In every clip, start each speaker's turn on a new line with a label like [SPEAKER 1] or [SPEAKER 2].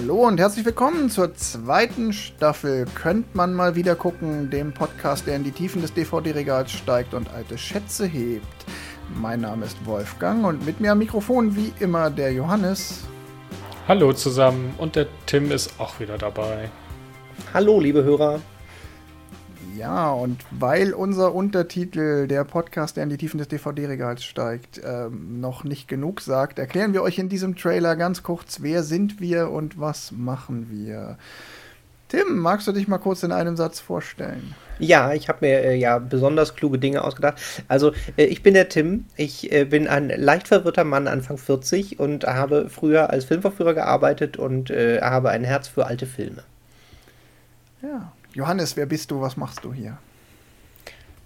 [SPEAKER 1] Hallo und herzlich willkommen zur zweiten Staffel Könnt man mal wieder gucken, dem Podcast, der in die Tiefen des DVD-Regals steigt und alte Schätze hebt. Mein Name ist Wolfgang und mit mir am Mikrofon wie immer der Johannes.
[SPEAKER 2] Hallo zusammen und der Tim ist auch wieder dabei.
[SPEAKER 3] Hallo, liebe Hörer.
[SPEAKER 1] Ja, und weil unser Untertitel, der Podcast, der in die Tiefen des DVD-Regals steigt, ähm, noch nicht genug sagt, erklären wir euch in diesem Trailer ganz kurz, wer sind wir und was machen wir. Tim, magst du dich mal kurz in einem Satz vorstellen?
[SPEAKER 3] Ja, ich habe mir äh, ja besonders kluge Dinge ausgedacht. Also, äh, ich bin der Tim. Ich äh, bin ein leicht verwirrter Mann, Anfang 40 und habe früher als Filmverführer gearbeitet und äh, habe ein Herz für alte Filme.
[SPEAKER 1] Ja, Johannes, wer bist du? Was machst du hier?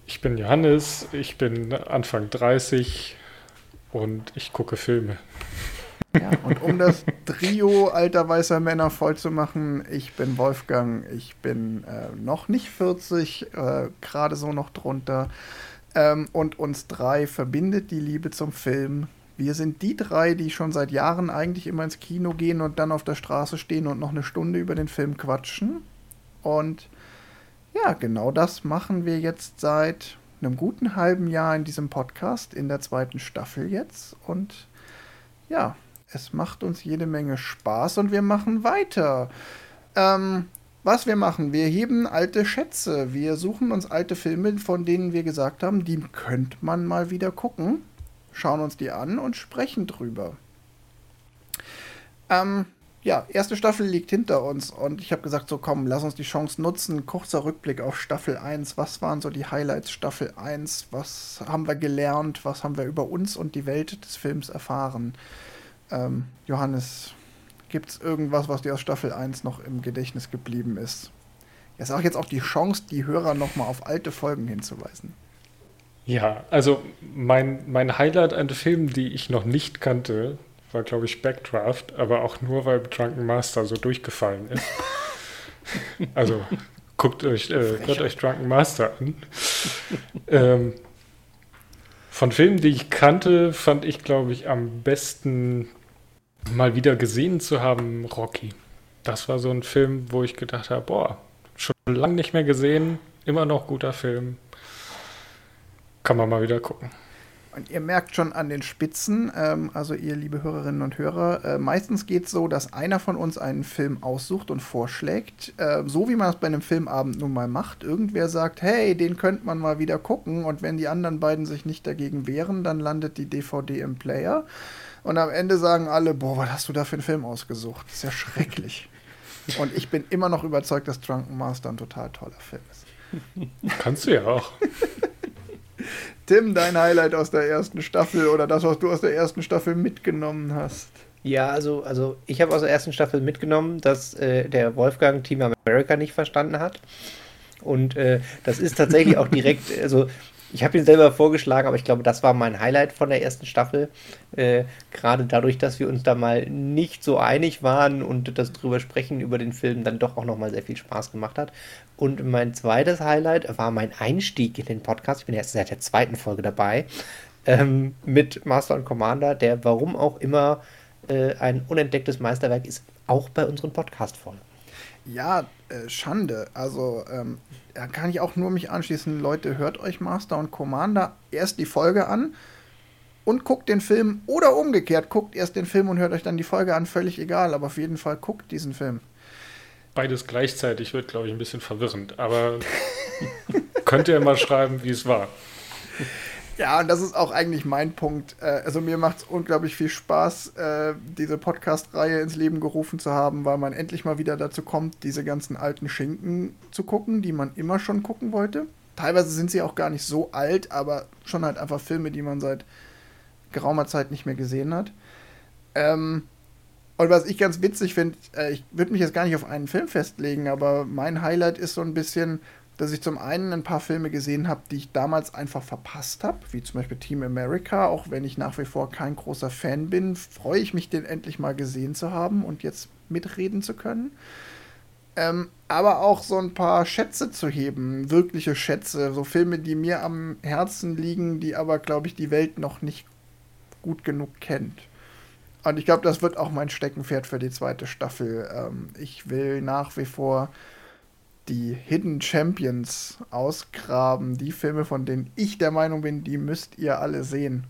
[SPEAKER 2] Ich bin Johannes, ich bin Anfang 30 und ich gucke Filme.
[SPEAKER 1] Ja, und um das Trio alter weißer Männer voll zu machen, ich bin Wolfgang, ich bin äh, noch nicht 40, äh, gerade so noch drunter. Ähm, und uns drei verbindet die Liebe zum Film. Wir sind die drei, die schon seit Jahren eigentlich immer ins Kino gehen und dann auf der Straße stehen und noch eine Stunde über den Film quatschen. Und ja, genau das machen wir jetzt seit einem guten halben Jahr in diesem Podcast, in der zweiten Staffel jetzt. Und ja, es macht uns jede Menge Spaß und wir machen weiter. Ähm, was wir machen, wir heben alte Schätze. Wir suchen uns alte Filme, von denen wir gesagt haben, die könnte man mal wieder gucken. Schauen uns die an und sprechen drüber. Ähm, ja, erste Staffel liegt hinter uns und ich habe gesagt, so komm, lass uns die Chance nutzen. Kurzer Rückblick auf Staffel 1. Was waren so die Highlights Staffel 1? Was haben wir gelernt? Was haben wir über uns und die Welt des Films erfahren? Ähm, Johannes, gibt es irgendwas, was dir aus Staffel 1 noch im Gedächtnis geblieben ist? Jetzt auch jetzt auch die Chance, die Hörer nochmal auf alte Folgen hinzuweisen.
[SPEAKER 2] Ja, also mein, mein Highlight an Filmen, die ich noch nicht kannte, war, glaube ich, Backdraft, aber auch nur, weil Drunken Master so durchgefallen ist. also guckt euch, äh, hört euch Drunken Master an. ähm, von Filmen, die ich kannte, fand ich, glaube ich, am besten mal wieder gesehen zu haben Rocky. Das war so ein Film, wo ich gedacht habe, boah, schon lange nicht mehr gesehen, immer noch guter Film. Kann man mal wieder gucken.
[SPEAKER 1] Und ihr merkt schon an den Spitzen, ähm, also ihr liebe Hörerinnen und Hörer, äh, meistens geht es so, dass einer von uns einen Film aussucht und vorschlägt, äh, so wie man es bei einem Filmabend nun mal macht. Irgendwer sagt, hey, den könnte man mal wieder gucken und wenn die anderen beiden sich nicht dagegen wehren, dann landet die DVD im Player. Und am Ende sagen alle, boah, was hast du da für einen Film ausgesucht? Das ist ja schrecklich. und ich bin immer noch überzeugt, dass Drunken Master ein total toller Film ist.
[SPEAKER 2] Kannst du ja auch.
[SPEAKER 1] Tim, dein Highlight aus der ersten Staffel oder das, was du aus der ersten Staffel mitgenommen hast?
[SPEAKER 3] Ja, also, also ich habe aus der ersten Staffel mitgenommen, dass äh, der Wolfgang Team America nicht verstanden hat. Und äh, das ist tatsächlich auch direkt, also ich habe ihn selber vorgeschlagen, aber ich glaube, das war mein Highlight von der ersten Staffel. Äh, Gerade dadurch, dass wir uns da mal nicht so einig waren und das drüber sprechen über den Film dann doch auch nochmal sehr viel Spaß gemacht hat. Und mein zweites Highlight war mein Einstieg in den Podcast. Ich bin erst seit der zweiten Folge dabei. Ähm, mit Master und Commander, der warum auch immer äh, ein unentdecktes Meisterwerk ist, auch bei unseren Podcast-Folgen.
[SPEAKER 1] Ja, äh, Schande. Also, ähm, da kann ich auch nur mich anschließen. Leute, hört euch Master und Commander erst die Folge an und guckt den Film oder umgekehrt, guckt erst den Film und hört euch dann die Folge an, völlig egal, aber auf jeden Fall guckt diesen Film.
[SPEAKER 2] Beides gleichzeitig wird, glaube ich, ein bisschen verwirrend, aber könnt ihr mal schreiben, wie es war.
[SPEAKER 1] Ja, und das ist auch eigentlich mein Punkt. Äh, also mir macht es unglaublich viel Spaß, äh, diese Podcast-Reihe ins Leben gerufen zu haben, weil man endlich mal wieder dazu kommt, diese ganzen alten Schinken zu gucken, die man immer schon gucken wollte. Teilweise sind sie auch gar nicht so alt, aber schon halt einfach Filme, die man seit geraumer Zeit nicht mehr gesehen hat. Ähm, und was ich ganz witzig finde, äh, ich würde mich jetzt gar nicht auf einen Film festlegen, aber mein Highlight ist so ein bisschen dass ich zum einen ein paar Filme gesehen habe, die ich damals einfach verpasst habe, wie zum Beispiel Team America. Auch wenn ich nach wie vor kein großer Fan bin, freue ich mich, den endlich mal gesehen zu haben und jetzt mitreden zu können. Ähm, aber auch so ein paar Schätze zu heben, wirkliche Schätze, so Filme, die mir am Herzen liegen, die aber, glaube ich, die Welt noch nicht gut genug kennt. Und ich glaube, das wird auch mein Steckenpferd für die zweite Staffel. Ähm, ich will nach wie vor die Hidden Champions ausgraben. Die Filme, von denen ich der Meinung bin, die müsst ihr alle sehen.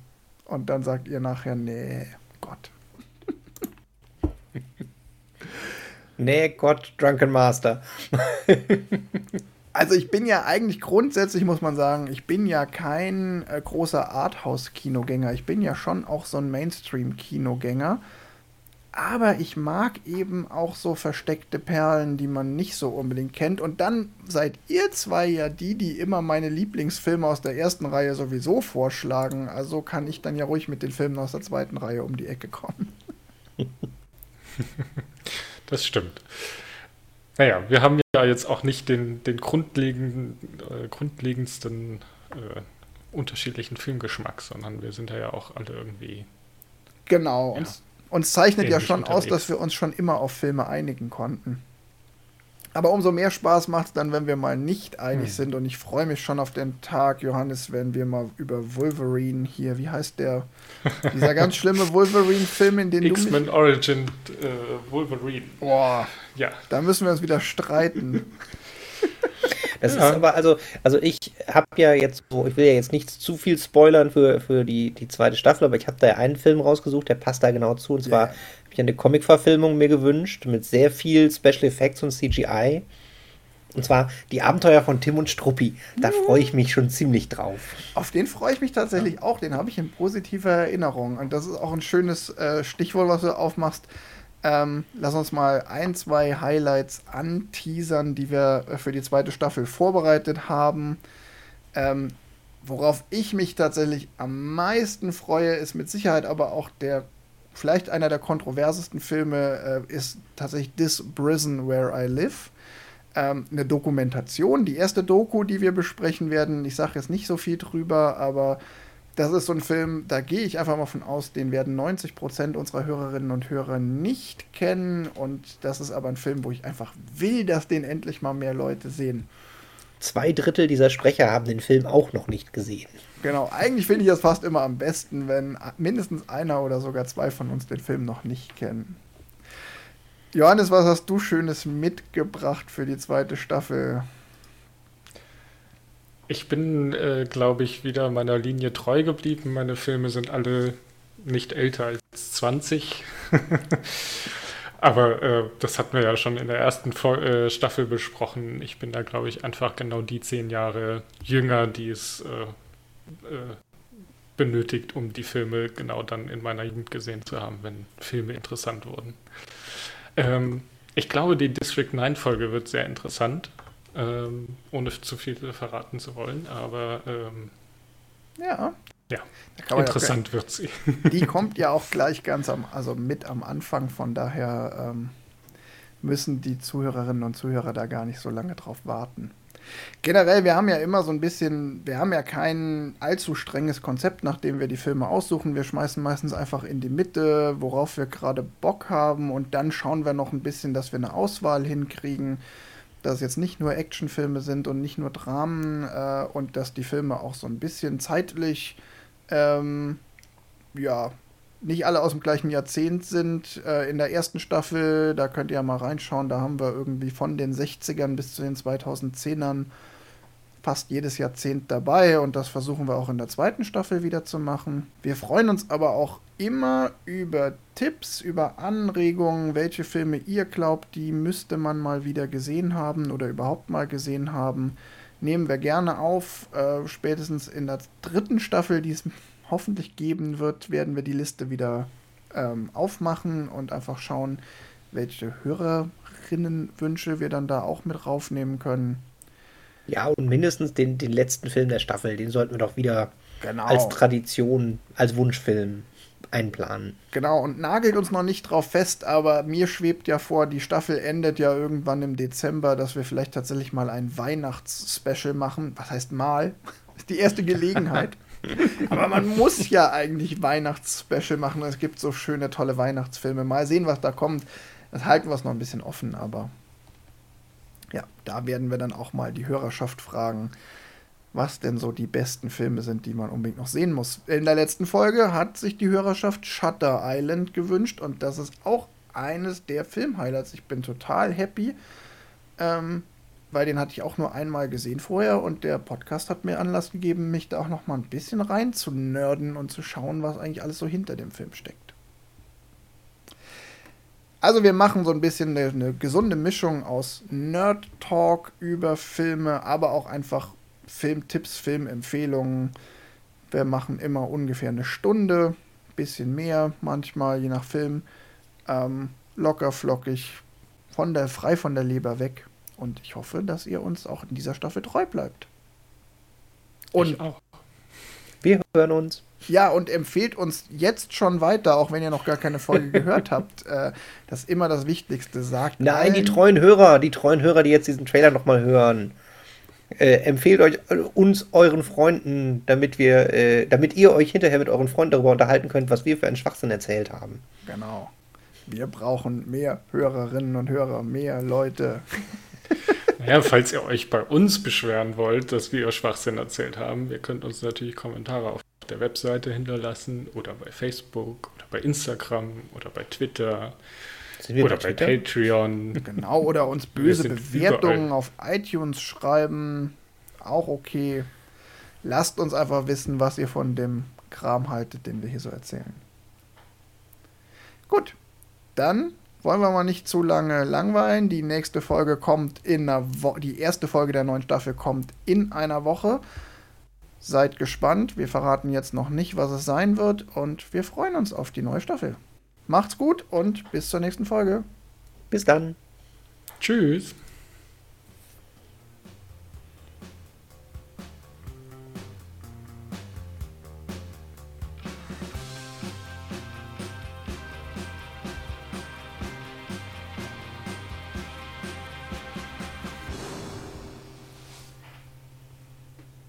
[SPEAKER 1] Und dann sagt ihr nachher, nee, Gott.
[SPEAKER 3] nee, Gott, Drunken Master.
[SPEAKER 1] also ich bin ja eigentlich grundsätzlich, muss man sagen, ich bin ja kein äh, großer Arthouse-Kinogänger. Ich bin ja schon auch so ein Mainstream-Kinogänger. Aber ich mag eben auch so versteckte Perlen, die man nicht so unbedingt kennt. Und dann seid ihr zwei ja die, die immer meine Lieblingsfilme aus der ersten Reihe sowieso vorschlagen. Also kann ich dann ja ruhig mit den Filmen aus der zweiten Reihe um die Ecke kommen.
[SPEAKER 2] das stimmt. Naja, wir haben ja jetzt auch nicht den, den grundlegenden, äh, grundlegendsten äh, unterschiedlichen Filmgeschmack, sondern wir sind ja auch alle irgendwie.
[SPEAKER 1] Genau, ja. uns uns zeichnet ja schon unterwegs. aus, dass wir uns schon immer auf Filme einigen konnten. Aber umso mehr Spaß macht es dann, wenn wir mal nicht einig hm. sind. Und ich freue mich schon auf den Tag, Johannes, wenn wir mal über Wolverine hier, wie heißt der? Dieser ganz schlimme Wolverine-Film, in den
[SPEAKER 2] X-Men Origin äh, Wolverine.
[SPEAKER 1] Boah, ja. Da müssen wir uns wieder streiten.
[SPEAKER 3] Das ja. ist aber, also, also ich habe ja jetzt so, ich will ja jetzt nicht zu viel spoilern für, für die, die zweite Staffel, aber ich habe da ja einen Film rausgesucht, der passt da genau zu. Und zwar yeah. habe ich eine Comic-Verfilmung mir gewünscht mit sehr viel Special Effects und CGI. Und zwar die Abenteuer von Tim und Struppi. Da freue ich mich schon ziemlich drauf.
[SPEAKER 1] Auf den freue ich mich tatsächlich auch. Den habe ich in positiver Erinnerung. Und das ist auch ein schönes äh, Stichwort, was du aufmachst. Ähm, lass uns mal ein, zwei Highlights anteasern, die wir für die zweite Staffel vorbereitet haben. Ähm, worauf ich mich tatsächlich am meisten freue, ist mit Sicherheit aber auch der, vielleicht einer der kontroversesten Filme, äh, ist tatsächlich This Prison Where I Live. Ähm, eine Dokumentation, die erste Doku, die wir besprechen werden. Ich sage jetzt nicht so viel drüber, aber das ist so ein Film, da gehe ich einfach mal von aus, den werden 90% unserer Hörerinnen und Hörer nicht kennen. Und das ist aber ein Film, wo ich einfach will, dass den endlich mal mehr Leute sehen.
[SPEAKER 3] Zwei Drittel dieser Sprecher haben den Film auch noch nicht gesehen.
[SPEAKER 1] Genau, eigentlich finde ich das fast immer am besten, wenn mindestens einer oder sogar zwei von uns den Film noch nicht kennen. Johannes, was hast du Schönes mitgebracht für die zweite Staffel?
[SPEAKER 2] Ich bin, äh, glaube ich, wieder meiner Linie treu geblieben. Meine Filme sind alle nicht älter als 20. Aber äh, das hatten wir ja schon in der ersten äh, Staffel besprochen. Ich bin da, glaube ich, einfach genau die zehn Jahre jünger, die es äh, äh, benötigt, um die Filme genau dann in meiner Jugend gesehen zu haben, wenn Filme interessant wurden. Ähm, ich glaube, die District 9 Folge wird sehr interessant ähm, ohne zu viel verraten zu wollen, aber ähm,
[SPEAKER 1] ja.
[SPEAKER 2] Ja, interessant ja wird sie.
[SPEAKER 1] Die kommt ja auch gleich ganz am, also mit am Anfang, von daher ähm, müssen die Zuhörerinnen und Zuhörer da gar nicht so lange drauf warten. Generell, wir haben ja immer so ein bisschen, wir haben ja kein allzu strenges Konzept, nachdem wir die Filme aussuchen. Wir schmeißen meistens einfach in die Mitte, worauf wir gerade Bock haben und dann schauen wir noch ein bisschen, dass wir eine Auswahl hinkriegen dass es jetzt nicht nur Actionfilme sind und nicht nur Dramen äh, und dass die Filme auch so ein bisschen zeitlich, ähm, ja, nicht alle aus dem gleichen Jahrzehnt sind. Äh, in der ersten Staffel, da könnt ihr ja mal reinschauen, da haben wir irgendwie von den 60ern bis zu den 2010ern fast jedes Jahrzehnt dabei und das versuchen wir auch in der zweiten Staffel wieder zu machen. Wir freuen uns aber auch immer über Tipps, über Anregungen, welche Filme ihr glaubt, die müsste man mal wieder gesehen haben oder überhaupt mal gesehen haben. Nehmen wir gerne auf. Äh, spätestens in der dritten Staffel, die es hoffentlich geben wird, werden wir die Liste wieder ähm, aufmachen und einfach schauen, welche Hörerinnenwünsche wir dann da auch mit raufnehmen können.
[SPEAKER 3] Ja, und mindestens den, den letzten Film der Staffel, den sollten wir doch wieder genau. als Tradition, als Wunschfilm einplanen.
[SPEAKER 1] Genau, und nagelt uns noch nicht drauf fest, aber mir schwebt ja vor, die Staffel endet ja irgendwann im Dezember, dass wir vielleicht tatsächlich mal ein Weihnachtsspecial machen. Was heißt mal? Das ist die erste Gelegenheit. aber man muss ja eigentlich Weihnachtsspecial machen. Es gibt so schöne, tolle Weihnachtsfilme. Mal sehen, was da kommt. Das halten wir es noch ein bisschen offen, aber ja, da werden wir dann auch mal die Hörerschaft fragen, was denn so die besten Filme sind, die man unbedingt noch sehen muss. In der letzten Folge hat sich die Hörerschaft Shutter Island gewünscht und das ist auch eines der Filmhighlights. Ich bin total happy, ähm, weil den hatte ich auch nur einmal gesehen vorher und der Podcast hat mir Anlass gegeben, mich da auch noch mal ein bisschen rein zu nerden und zu schauen, was eigentlich alles so hinter dem Film steckt. Also wir machen so ein bisschen eine, eine gesunde Mischung aus Nerd-Talk über Filme, aber auch einfach Filmtipps, Filmempfehlungen. Wir machen immer ungefähr eine Stunde, bisschen mehr manchmal, je nach Film. Ähm, locker, flockig, von der, frei von der Leber weg. Und ich hoffe, dass ihr uns auch in dieser Staffel treu bleibt.
[SPEAKER 3] Und ich auch. Wir hören uns.
[SPEAKER 1] Ja, und empfehlt uns jetzt schon weiter, auch wenn ihr noch gar keine Folge gehört habt. Äh, das ist immer das Wichtigste. Sagt
[SPEAKER 3] Nein, allen, die treuen Hörer, die treuen Hörer, die jetzt diesen Trailer nochmal hören. Äh, empfehlt euch äh, uns euren Freunden, damit wir, äh, damit ihr euch hinterher mit euren Freunden darüber unterhalten könnt, was wir für einen Schwachsinn erzählt haben.
[SPEAKER 1] Genau. Wir brauchen mehr Hörerinnen und Hörer, mehr Leute.
[SPEAKER 2] Ja, falls ihr euch bei uns beschweren wollt, dass wir Schwachsinn erzählt haben, ihr könnt uns natürlich Kommentare auf der Webseite hinterlassen oder bei Facebook oder bei Instagram oder bei Twitter oder bei, bei Patreon.
[SPEAKER 1] Genau, oder uns böse Bewertungen überall. auf iTunes schreiben. Auch okay. Lasst uns einfach wissen, was ihr von dem Kram haltet, den wir hier so erzählen. Gut, dann wollen wir mal nicht zu lange langweilen. Die nächste Folge kommt in einer Woche. Die erste Folge der neuen Staffel kommt in einer Woche. Seid gespannt. Wir verraten jetzt noch nicht, was es sein wird. Und wir freuen uns auf die neue Staffel. Macht's gut und bis zur nächsten Folge.
[SPEAKER 3] Bis dann.
[SPEAKER 2] Tschüss.